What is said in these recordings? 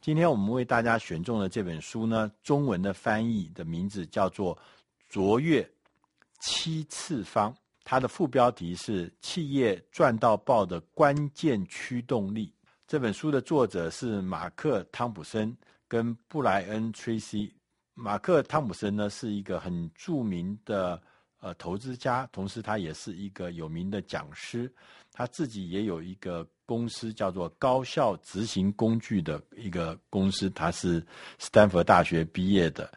今天我们为大家选中的这本书呢，中文的翻译的名字叫做《卓越七次方》，它的副标题是《企业赚到爆的关键驱动力》。这本书的作者是马克·汤普森跟布莱恩·崔西。马克·汤普森呢是一个很著名的呃投资家，同时他也是一个有名的讲师，他自己也有一个。公司叫做高效执行工具的一个公司，他是斯坦福大学毕业的。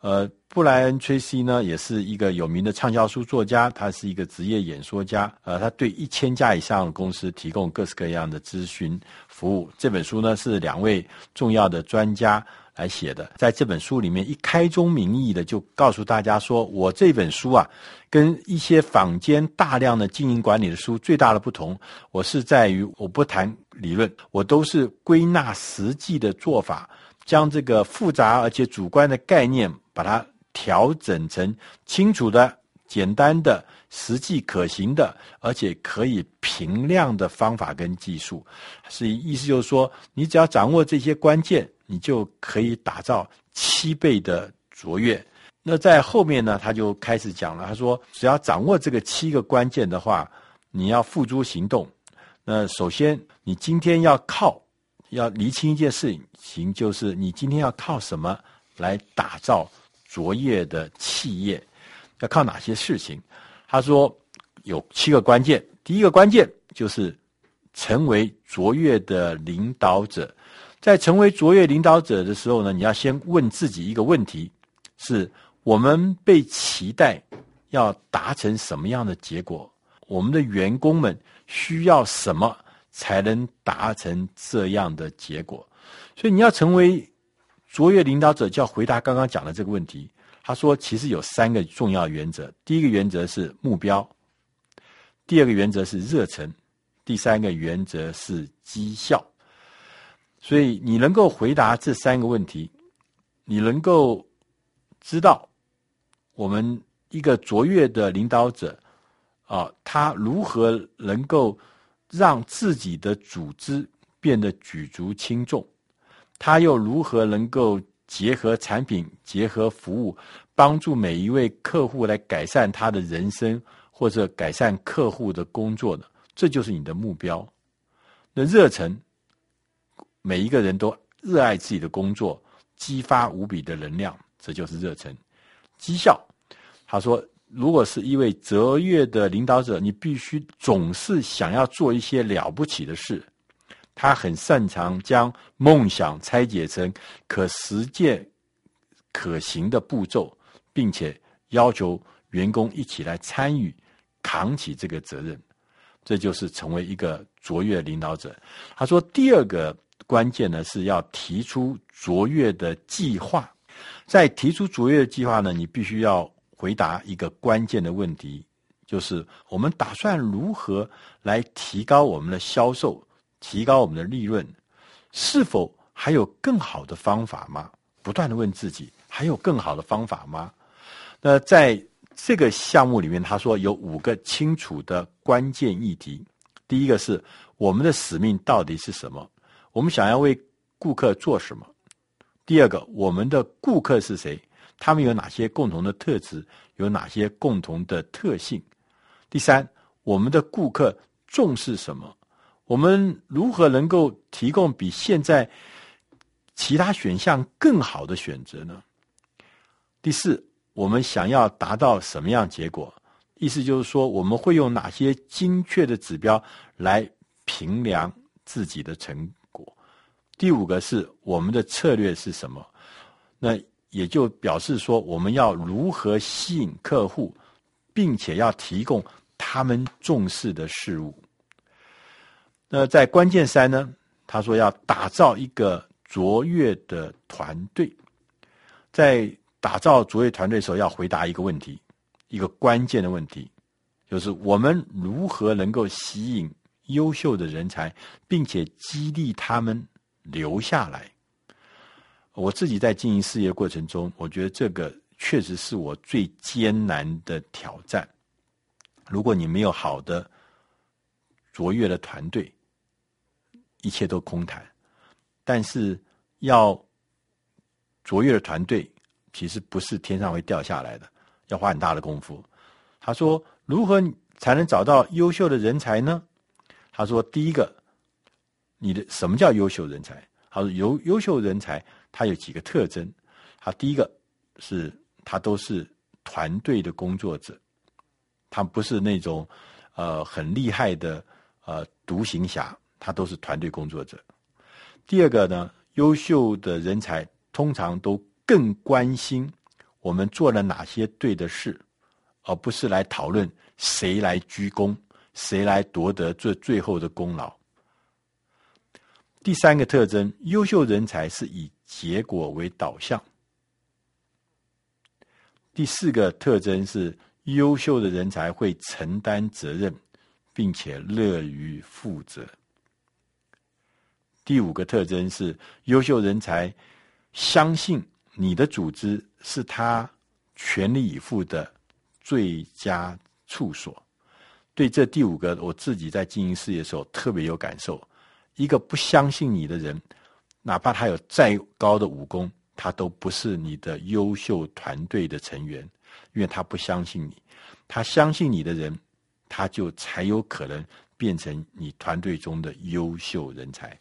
呃，布莱恩·崔西呢，也是一个有名的畅销书作家，他是一个职业演说家。呃，他对一千家以上的公司提供各式各样的咨询服务。这本书呢，是两位重要的专家来写的。在这本书里面，一开宗明义的就告诉大家说，我这本书啊，跟一些坊间大量的经营管理的书最大的不同，我是在于我不谈理论，我都是归纳实际的做法。将这个复杂而且主观的概念，把它调整成清楚的、简单的、实际可行的，而且可以评量的方法跟技术。是意思就是说，你只要掌握这些关键，你就可以打造七倍的卓越。那在后面呢，他就开始讲了，他说，只要掌握这个七个关键的话，你要付诸行动。那首先，你今天要靠。要厘清一件事情，就是你今天要靠什么来打造卓越的企业？要靠哪些事情？他说有七个关键。第一个关键就是成为卓越的领导者。在成为卓越领导者的时候呢，你要先问自己一个问题：是我们被期待要达成什么样的结果？我们的员工们需要什么？才能达成这样的结果，所以你要成为卓越领导者，就要回答刚刚讲的这个问题。他说，其实有三个重要原则：第一个原则是目标，第二个原则是热忱，第三个原则是绩效。所以你能够回答这三个问题，你能够知道我们一个卓越的领导者啊，他如何能够。让自己的组织变得举足轻重，他又如何能够结合产品、结合服务，帮助每一位客户来改善他的人生，或者改善客户的工作呢？这就是你的目标。那热忱，每一个人都热爱自己的工作，激发无比的能量，这就是热忱。绩效，他说。如果是一位卓越的领导者，你必须总是想要做一些了不起的事。他很擅长将梦想拆解成可实践、可行的步骤，并且要求员工一起来参与，扛起这个责任。这就是成为一个卓越领导者。他说，第二个关键呢，是要提出卓越的计划。在提出卓越的计划呢，你必须要。回答一个关键的问题，就是我们打算如何来提高我们的销售，提高我们的利润？是否还有更好的方法吗？不断的问自己，还有更好的方法吗？那在这个项目里面，他说有五个清楚的关键议题。第一个是我们的使命到底是什么？我们想要为顾客做什么？第二个，我们的顾客是谁？他们有哪些共同的特质？有哪些共同的特性？第三，我们的顾客重视什么？我们如何能够提供比现在其他选项更好的选择呢？第四，我们想要达到什么样结果？意思就是说，我们会用哪些精确的指标来评量自己的成果？第五个是我们的策略是什么？那。也就表示说，我们要如何吸引客户，并且要提供他们重视的事物。那在关键三呢，他说要打造一个卓越的团队。在打造卓越团队的时候，要回答一个问题，一个关键的问题，就是我们如何能够吸引优秀的人才，并且激励他们留下来。我自己在经营事业过程中，我觉得这个确实是我最艰难的挑战。如果你没有好的卓越的团队，一切都空谈。但是要卓越的团队，其实不是天上会掉下来的，要花很大的功夫。他说：“如何才能找到优秀的人才呢？”他说：“第一个，你的什么叫优秀人才？他说优优秀人才，他有几个特征。他第一个是他都是团队的工作者，他不是那种呃很厉害的呃独行侠，他都是团队工作者。第二个呢，优秀的人才通常都更关心我们做了哪些对的事，而不是来讨论谁来居功，谁来夺得这最后的功劳。第三个特征，优秀人才是以结果为导向。第四个特征是，优秀的人才会承担责任，并且乐于负责。第五个特征是，优秀人才相信你的组织是他全力以赴的最佳处所。对这第五个，我自己在经营事业的时候特别有感受。一个不相信你的人，哪怕他有再高的武功。他都不是你的优秀团队的成员，因为他不相信你。他相信你的人，他就才有可能变成你团队中的优秀人才。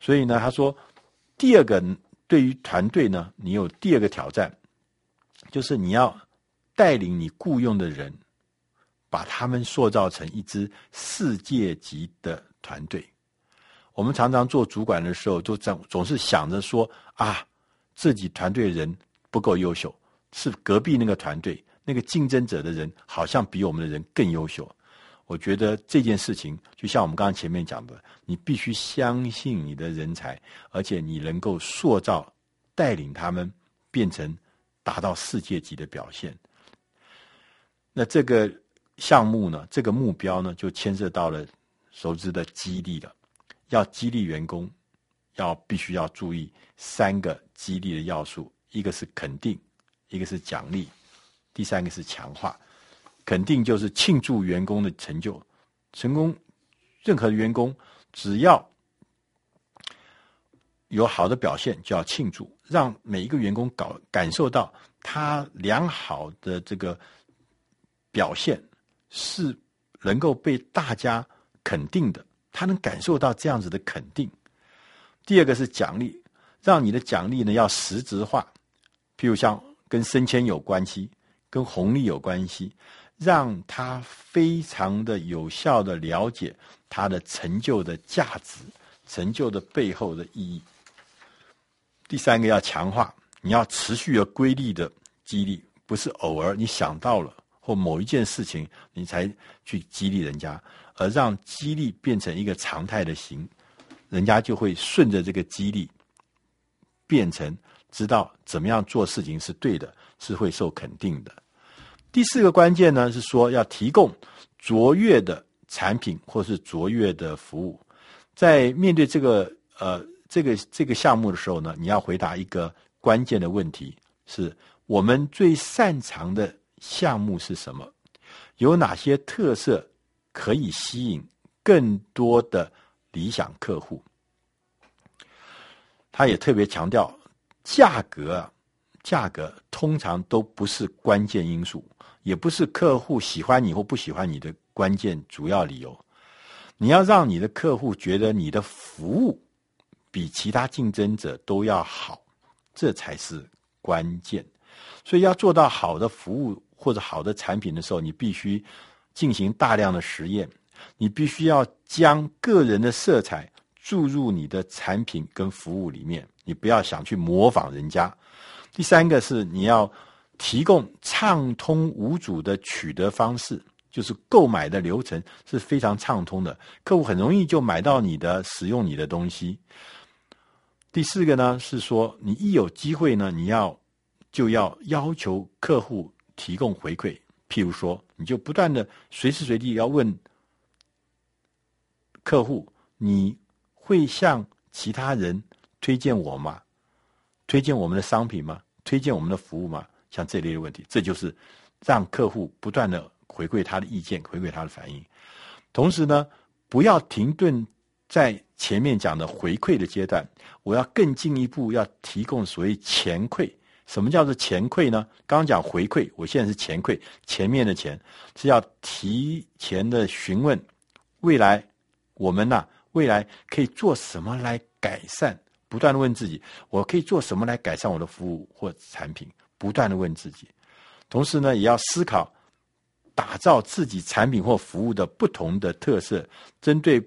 所以呢，他说，第二个对于团队呢，你有第二个挑战，就是你要带领你雇佣的人，把他们塑造成一支世界级的团队。我们常常做主管的时候，都总总是想着说啊。自己团队的人不够优秀，是隔壁那个团队那个竞争者的人好像比我们的人更优秀。我觉得这件事情就像我们刚刚前面讲的，你必须相信你的人才，而且你能够塑造、带领他们变成达到世界级的表现。那这个项目呢，这个目标呢，就牵涉到了熟知的激励了，要激励员工。要必须要注意三个激励的要素：一个是肯定，一个是奖励，第三个是强化。肯定就是庆祝员工的成就，成功。任何员工只要有好的表现，就要庆祝，让每一个员工感感受到他良好的这个表现是能够被大家肯定的，他能感受到这样子的肯定。第二个是奖励，让你的奖励呢要实质化，譬如像跟升迁有关系，跟红利有关系，让他非常的有效的了解他的成就的价值，成就的背后的意义。第三个要强化，你要持续而规律的激励，不是偶尔你想到了或某一件事情你才去激励人家，而让激励变成一个常态的行。人家就会顺着这个激励，变成知道怎么样做事情是对的，是会受肯定的。第四个关键呢，是说要提供卓越的产品或是卓越的服务。在面对这个呃这个这个项目的时候呢，你要回答一个关键的问题：是我们最擅长的项目是什么？有哪些特色可以吸引更多的？理想客户，他也特别强调，价格，价格通常都不是关键因素，也不是客户喜欢你或不喜欢你的关键主要理由。你要让你的客户觉得你的服务比其他竞争者都要好，这才是关键。所以要做到好的服务或者好的产品的时候，你必须进行大量的实验。你必须要将个人的色彩注入你的产品跟服务里面，你不要想去模仿人家。第三个是你要提供畅通无阻的取得方式，就是购买的流程是非常畅通的，客户很容易就买到你的、使用你的东西。第四个呢是说，你一有机会呢，你要就要要求客户提供回馈，譬如说，你就不断的随时随地要问。客户，你会向其他人推荐我吗？推荐我们的商品吗？推荐我们的服务吗？像这类的问题，这就是让客户不断的回馈他的意见，回馈他的反应。同时呢，不要停顿在前面讲的回馈的阶段，我要更进一步，要提供所谓前馈。什么叫做前馈呢？刚刚讲回馈，我现在是前馈，前面的前是要提前的询问未来我们呐、未来可以做什么来改善？不断的问自己，我可以做什么来改善我的服务或产品？不断的问自己，同时呢，也要思考打造自己产品或服务的不同的特色，针对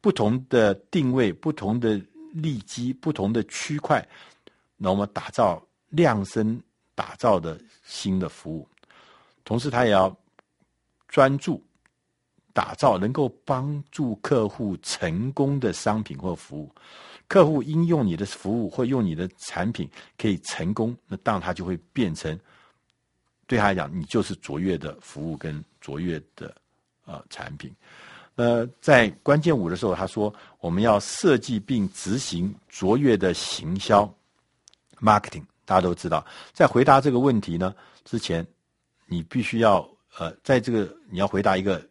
不同的定位、不同的利基、不同的区块，那我们打造。量身打造的新的服务，同时他也要专注打造能够帮助客户成功的商品或服务。客户应用你的服务或用你的产品可以成功，那当然他就会变成对他来讲，你就是卓越的服务跟卓越的呃产品。呃，在关键五的时候，他说我们要设计并执行卓越的行销 marketing。大家都知道，在回答这个问题呢之前，你必须要呃，在这个你要回答一个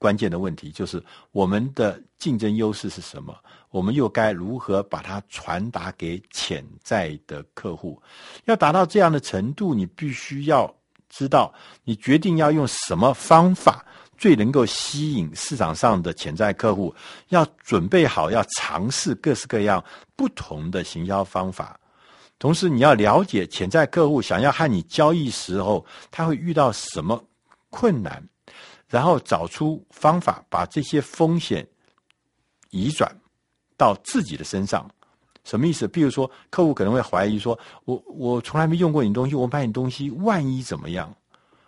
关键的问题，就是我们的竞争优势是什么？我们又该如何把它传达给潜在的客户？要达到这样的程度，你必须要知道，你决定要用什么方法最能够吸引市场上的潜在客户，要准备好，要尝试各式各样不同的行销方法。同时，你要了解潜在客户想要和你交易时候，他会遇到什么困难，然后找出方法，把这些风险移转到自己的身上。什么意思？比如说，客户可能会怀疑说：“我我从来没用过你东西，我买你东西，万一怎么样？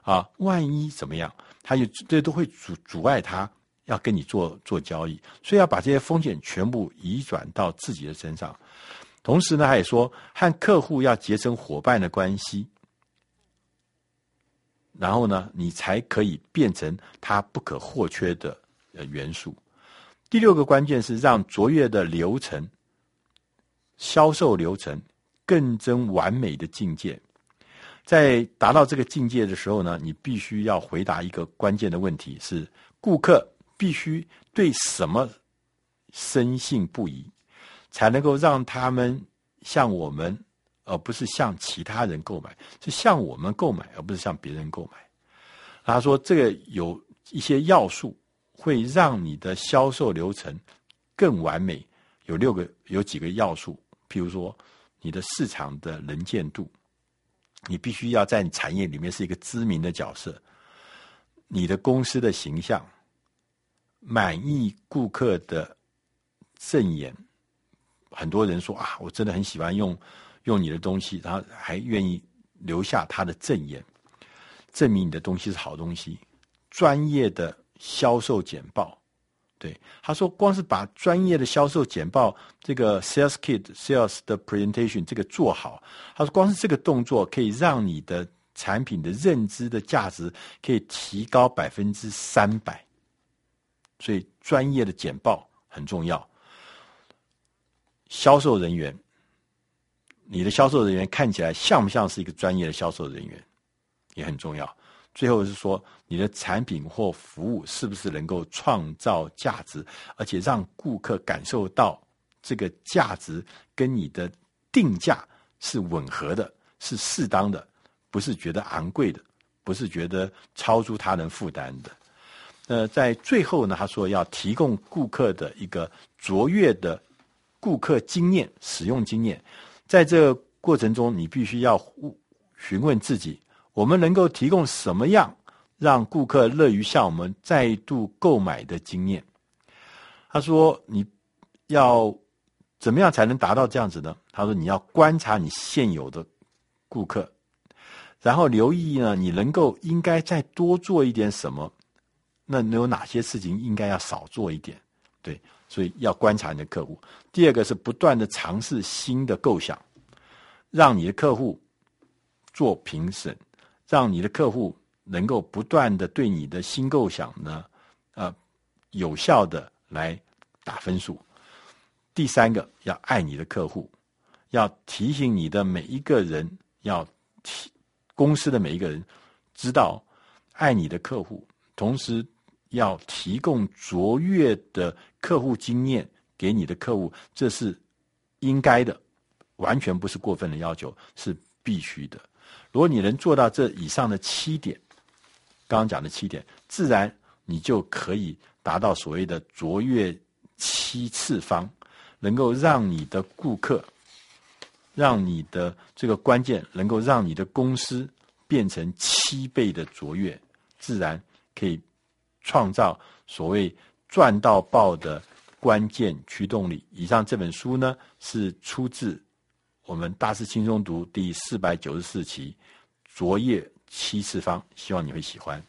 啊，万一怎么样？”他就这都会阻阻碍他要跟你做做交易，所以要把这些风险全部移转到自己的身上。同时呢，他也说和客户要结成伙伴的关系，然后呢，你才可以变成他不可或缺的呃元素。第六个关键是让卓越的流程、销售流程更臻完美的境界。在达到这个境界的时候呢，你必须要回答一个关键的问题：是顾客必须对什么深信不疑？才能够让他们向我们，而不是向其他人购买，是向我们购买，而不是向别人购买。他说，这个有一些要素会让你的销售流程更完美。有六个，有几个要素，譬如说，你的市场的能见度，你必须要在产业里面是一个知名的角色。你的公司的形象，满意顾客的证言。很多人说啊，我真的很喜欢用用你的东西，然后还愿意留下他的证言，证明你的东西是好东西。专业的销售简报，对他说，光是把专业的销售简报这个 sales kit sales 的 presentation 这个做好，他说，光是这个动作可以让你的产品的认知的价值可以提高百分之三百。所以，专业的简报很重要。销售人员，你的销售人员看起来像不像是一个专业的销售人员，也很重要。最后是说，你的产品或服务是不是能够创造价值，而且让顾客感受到这个价值跟你的定价是吻合的，是适当的，不是觉得昂贵的，不是觉得超出他人负担的。呃，在最后呢，他说要提供顾客的一个卓越的。顾客经验、使用经验，在这个过程中，你必须要询问自己：我们能够提供什么样让顾客乐于向我们再度购买的经验？他说：“你要怎么样才能达到这样子呢？”他说：“你要观察你现有的顾客，然后留意呢，你能够应该再多做一点什么？那能有哪些事情应该要少做一点？对。”所以要观察你的客户。第二个是不断的尝试新的构想，让你的客户做评审，让你的客户能够不断的对你的新构想呢，呃，有效的来打分数。第三个要爱你的客户，要提醒你的每一个人，要提公司的每一个人知道爱你的客户，同时。要提供卓越的客户经验给你的客户，这是应该的，完全不是过分的要求，是必须的。如果你能做到这以上的七点，刚刚讲的七点，自然你就可以达到所谓的卓越七次方，能够让你的顾客，让你的这个关键，能够让你的公司变成七倍的卓越，自然可以创造所谓赚到爆的关键驱动力。以上这本书呢，是出自。我们大师轻松读第四百九十四期，卓越七次方，希望你会喜欢。